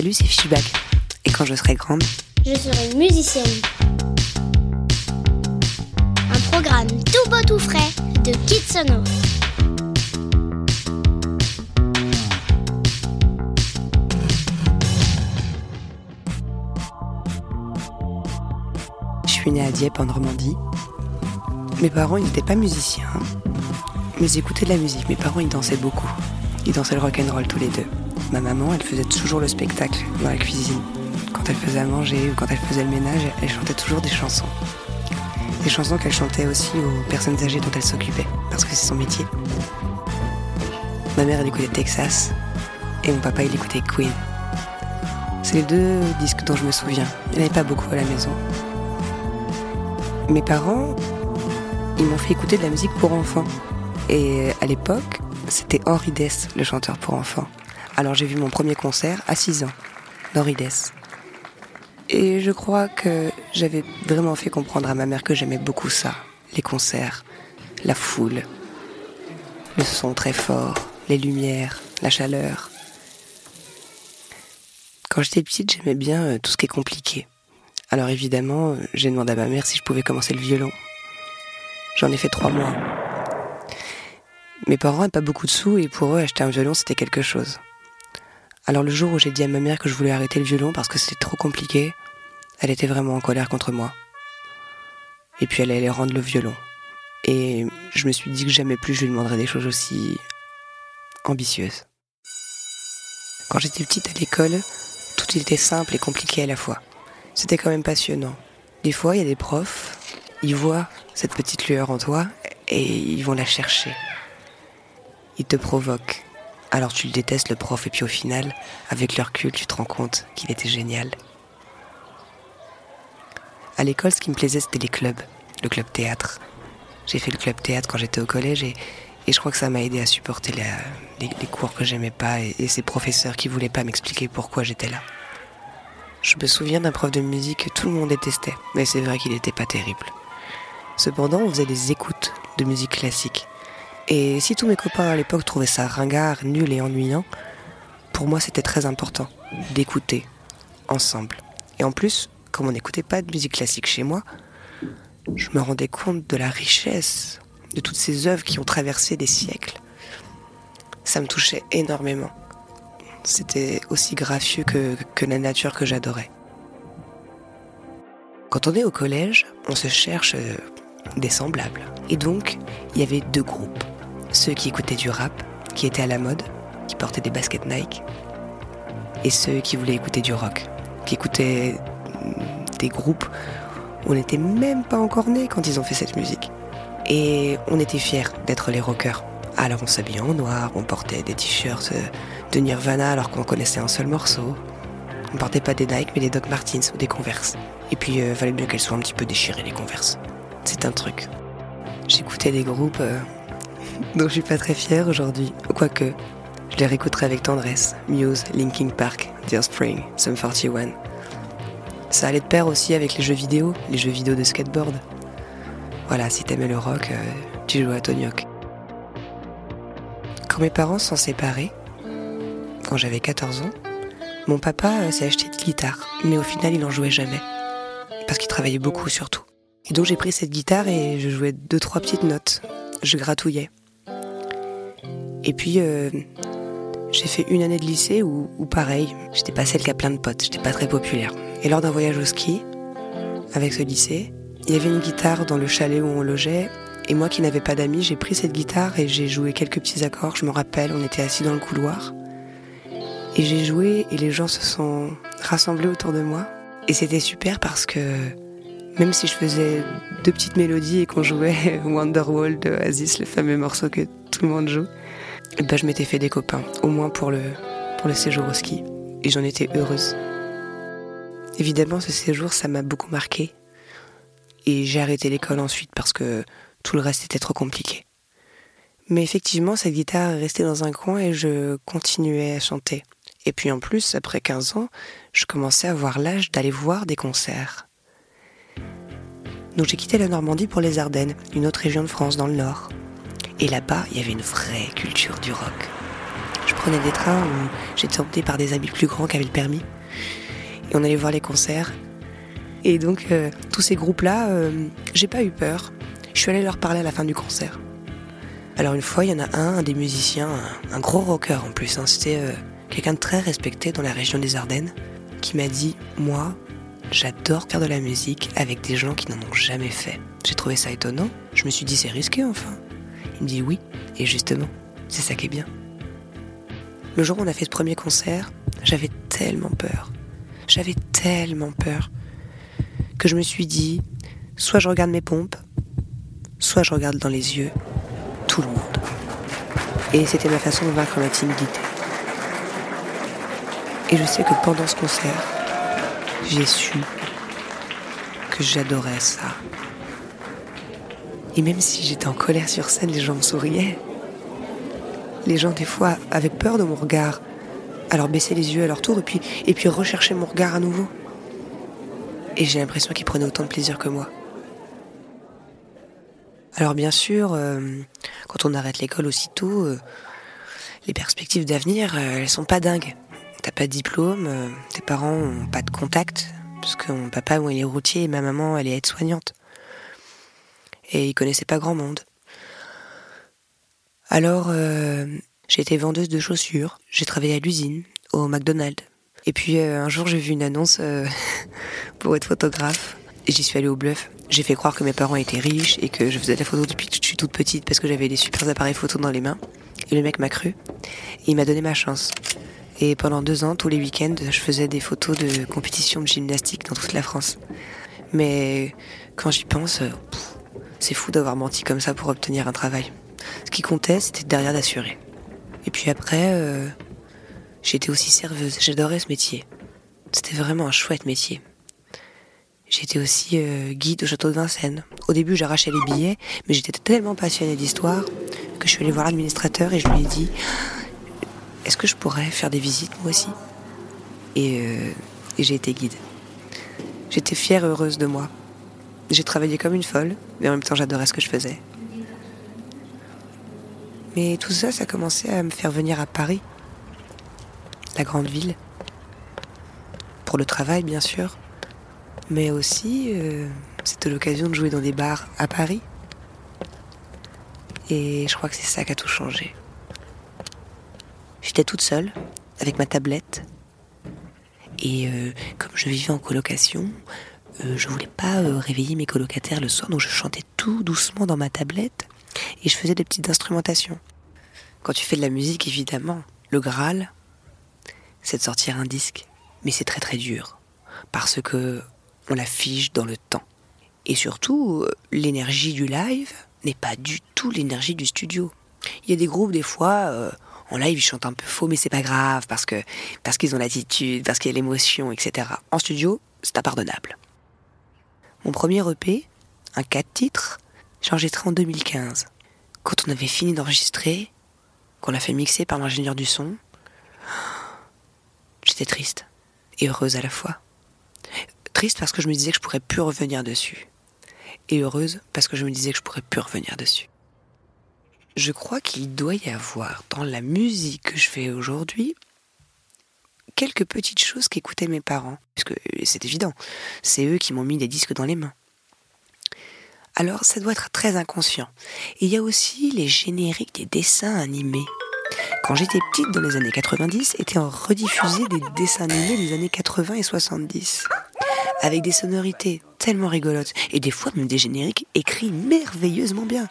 Salut, c'est Fishback. Et quand je serai grande, je serai musicienne. Un programme tout beau tout frais de Kitsono. Je suis née à Dieppe en Normandie. Mes parents, ils n'étaient pas musiciens, mais ils écoutaient de la musique. Mes parents, ils dansaient beaucoup. Ils dansaient le rock and roll tous les deux. Ma maman, elle faisait toujours le spectacle dans la cuisine. Quand elle faisait à manger ou quand elle faisait le ménage, elle chantait toujours des chansons. Des chansons qu'elle chantait aussi aux personnes âgées dont elle s'occupait, parce que c'est son métier. Ma mère, elle écoutait Texas, et mon papa, il écoutait Queen. C'est les deux disques dont je me souviens. Il n'y avait pas beaucoup à la maison. Mes parents, ils m'ont fait écouter de la musique pour enfants. Et à l'époque, c'était Henri Dess, le chanteur pour enfants. Alors j'ai vu mon premier concert à 6 ans, d'Henri Dess. Et je crois que j'avais vraiment fait comprendre à ma mère que j'aimais beaucoup ça, les concerts, la foule, le son très fort, les lumières, la chaleur. Quand j'étais petite, j'aimais bien euh, tout ce qui est compliqué. Alors évidemment, euh, j'ai demandé à ma mère si je pouvais commencer le violon. J'en ai fait trois mois. Mes parents n'avaient pas beaucoup de sous et pour eux, acheter un violon, c'était quelque chose. Alors le jour où j'ai dit à ma mère que je voulais arrêter le violon parce que c'était trop compliqué, elle était vraiment en colère contre moi. Et puis elle allait rendre le violon. Et je me suis dit que jamais plus je lui demanderais des choses aussi ambitieuses. Quand j'étais petite à l'école, tout était simple et compliqué à la fois. C'était quand même passionnant. Des fois, il y a des profs, ils voient cette petite lueur en toi et ils vont la chercher. Ils te provoquent. Alors tu le détestes le prof et puis au final, avec leur recul, tu te rends compte qu'il était génial. À l'école, ce qui me plaisait, c'était les clubs, le club théâtre. J'ai fait le club théâtre quand j'étais au collège et, je crois que ça m'a aidé à supporter les, cours que j'aimais pas et, ces professeurs qui voulaient pas m'expliquer pourquoi j'étais là. Je me souviens d'un prof de musique que tout le monde détestait, mais c'est vrai qu'il n'était pas terrible. Cependant, on faisait des écoutes de musique classique. Et si tous mes copains à l'époque trouvaient ça ringard, nul et ennuyant, pour moi c'était très important d'écouter ensemble. Et en plus, comme on n'écoutait pas de musique classique chez moi, je me rendais compte de la richesse de toutes ces œuvres qui ont traversé des siècles. Ça me touchait énormément. C'était aussi gracieux que, que la nature que j'adorais. Quand on est au collège, on se cherche euh, des semblables. Et donc, il y avait deux groupes ceux qui écoutaient du rap, qui étaient à la mode, qui portaient des baskets Nike, et ceux qui voulaient écouter du rock, qui écoutaient des groupes on n'était même pas encore nés quand ils ont fait cette musique. Et on était fiers d'être les rockers. Alors on s'habillait en noir, on portait des t-shirts de Nirvana alors qu'on connaissait un seul morceau. On portait pas des Nike mais des Doc Martens ou des Converse. Et puis euh, fallait bien qu'elles soient un petit peu déchirées les Converse. C'est un truc. J'écoutais des groupes euh, dont je suis pas très fière aujourd'hui. Quoique, je les réécouterai avec tendresse. Muse, Linkin Park, Dear Spring, Sum 41. Ça allait de pair aussi avec les jeux vidéo, les jeux vidéo de skateboard. Voilà, si t'aimais le rock, euh, tu jouais à Tony Hawk. Quand mes parents sont séparés, quand j'avais 14 ans, mon papa euh, s'est acheté une guitare, mais au final il n'en jouait jamais. Parce qu'il travaillait beaucoup surtout. Et donc j'ai pris cette guitare et je jouais deux trois petites notes. Je gratouillais. Et puis, euh, j'ai fait une année de lycée où, pareil, j'étais pas celle qui a plein de potes, j'étais pas très populaire. Et lors d'un voyage au ski, avec ce lycée, il y avait une guitare dans le chalet où on logeait. Et moi qui n'avais pas d'amis, j'ai pris cette guitare et j'ai joué quelques petits accords. Je me rappelle, on était assis dans le couloir. Et j'ai joué et les gens se sont rassemblés autour de moi. Et c'était super parce que même si je faisais deux petites mélodies et qu'on jouait Wonderwall de Oasis, le fameux morceau que tout le monde joue, et ben je m'étais fait des copains, au moins pour le, pour le séjour au ski. Et j'en étais heureuse. Évidemment, ce séjour, ça m'a beaucoup marqué. Et j'ai arrêté l'école ensuite parce que tout le reste était trop compliqué. Mais effectivement, cette guitare est restée dans un coin et je continuais à chanter. Et puis en plus, après 15 ans, je commençais à avoir l'âge d'aller voir des concerts. J'ai quitté la Normandie pour les Ardennes, une autre région de France dans le nord. Et là-bas, il y avait une vraie culture du rock. Je prenais des trains où j'étais emmenée par des amis plus grands qui avaient le permis. Et on allait voir les concerts. Et donc, euh, tous ces groupes-là, euh, j'ai pas eu peur. Je suis allée leur parler à la fin du concert. Alors une fois, il y en a un, un des musiciens, un, gros rocker en plus, hein, c'était euh, quelqu'un de très respecté dans la région des Ardennes, qui m'a dit, moi, j'adore faire de la musique avec des gens qui n'en ont jamais fait. J'ai trouvé ça étonnant. Je me suis dit, c'est risqué enfin. Il me dit oui, et justement, c'est ça qui est bien. Le jour où on a fait ce premier concert, j'avais tellement peur. J'avais tellement peur que je me suis dit, soit je regarde mes pompes, soit je regarde dans les yeux tout le monde. Et c'était ma façon de vaincre ma timidité. Et je sais que pendant ce concert, j'ai su que j'adorais ça. Et même si j'étais en colère sur scène, les gens me souriaient. Les gens, des fois, avaient peur de mon regard. Alors baissaient les yeux à leur tour et puis, et puis recherchaient mon regard à nouveau. Et j'ai l'impression qu'ils prenaient autant de plaisir que moi. Alors bien sûr, euh, quand on arrête l'école aussitôt, euh, les perspectives d'avenir, euh, elles sont pas dingues. T'as pas de diplôme, tes parents ont pas de contact, parce que mon papa, il est routier et ma maman, elle est aide-soignante. Et ils connaissaient pas grand monde. Alors, j'ai été vendeuse de chaussures, j'ai travaillé à l'usine, au McDonald's. Et puis un jour, j'ai vu une annonce pour être photographe. Et j'y suis allée au bluff. J'ai fait croire que mes parents étaient riches et que je faisais de la photo depuis que je suis toute petite parce que j'avais des super appareils photo dans les mains. Et le mec m'a cru. Et il m'a donné ma chance. Et pendant deux ans, tous les week-ends, je faisais des photos de compétition de gymnastique dans toute la France. Mais quand j'y pense, euh, c'est fou d'avoir menti comme ça pour obtenir un travail. Ce qui comptait, c'était derrière d'assurer. Et puis après, euh, j'étais aussi serveuse. J'adorais ce métier. C'était vraiment un chouette métier. J'étais aussi euh, guide au château de Vincennes. Au début, j'arrachais les billets, mais j'étais tellement passionnée d'histoire que je suis allée voir l'administrateur et je lui ai dit Est-ce que je pourrais faire des visites moi aussi? Et, euh, et j'ai été guide. J'étais fière heureuse de moi. J'ai travaillé comme une folle, mais en même temps, j'adorais ce que je faisais. Mais tout ça, ça commençait à me faire venir à Paris, la grande ville. Pour le travail, bien sûr mais aussi euh, c'était l'occasion de jouer dans des bars à Paris. Et je crois que c'est ça qui a tout changé. Toute seule, avec ma tablette. Et euh, comme je vivais en colocation, euh, je voulais pas réveiller mes colocataires le soir, donc je chantais tout doucement dans ma tablette et je faisais des petites instrumentations. Quand tu fais de la musique, évidemment, le Graal, c'est de sortir un disque. Mais c'est très très dur. Parce que on la fige dans le temps. Et surtout, euh, l'énergie du live n'est pas du tout l'énergie du studio. Il y a des groupes, des fois, euh, en live, ils chantent un peu faux, mais c'est pas grave, parce que parce qu'ils ont l'attitude, parce qu'il y a l'émotion, etc. En studio, c'est impardonnable. Mon premier EP, un 4 titres, j'ai enregistré en 2015. Quand on avait fini d'enregistrer, qu'on l'a fait mixer par l'ingénieur du son, j'étais triste et heureuse à la fois. Triste parce que je me disais que je pourrais plus revenir dessus. Et heureuse parce que je me disais que je pourrais plus revenir dessus. Je crois qu'il doit y avoir dans la musique que je fais aujourd'hui quelques petites choses qu'écoutaient mes parents. Parce que c'est évident, c'est eux qui m'ont mis des disques dans les mains. Alors ça doit être très inconscient. Il y a aussi les génériques des dessins animés. Quand j'étais petite dans les années 90, étaient rediffusés des dessins animés des années 80 et 70 avec des sonorités tellement rigolotes, et des fois même des génériques écrits merveilleusement bien.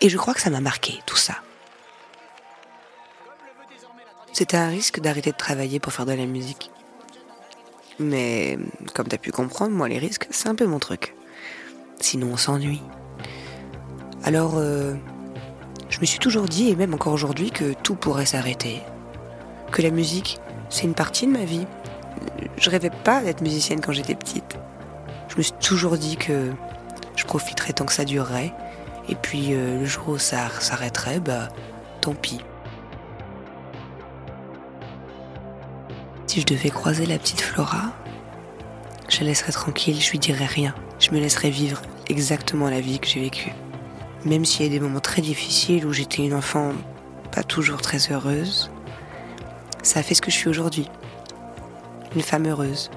Et je crois que ça m'a marqué, tout ça. C'était un risque d'arrêter de travailler pour faire de la musique. Mais comme tu as pu comprendre, moi les risques, c'est un peu mon truc. Sinon on s'ennuie. Alors, euh, je me suis toujours dit, et même encore aujourd'hui, que tout pourrait s'arrêter. Que la musique, c'est une partie de ma vie, je rêvais pas d'être musicienne quand j'étais petite. Je me suis toujours dit que je profiterais tant que ça durerait. Et puis euh, le jour où ça s'arrêterait, bah tant pis. Si je devais croiser la petite Flora, je la laisserais tranquille, je lui dirais rien. Je me laisserais vivre exactement la vie que j'ai vécue. Même s'il y a des moments très difficiles où j'étais une enfant pas toujours très heureuse, ça a fait ce que je suis aujourd'hui. Une femme heureuse.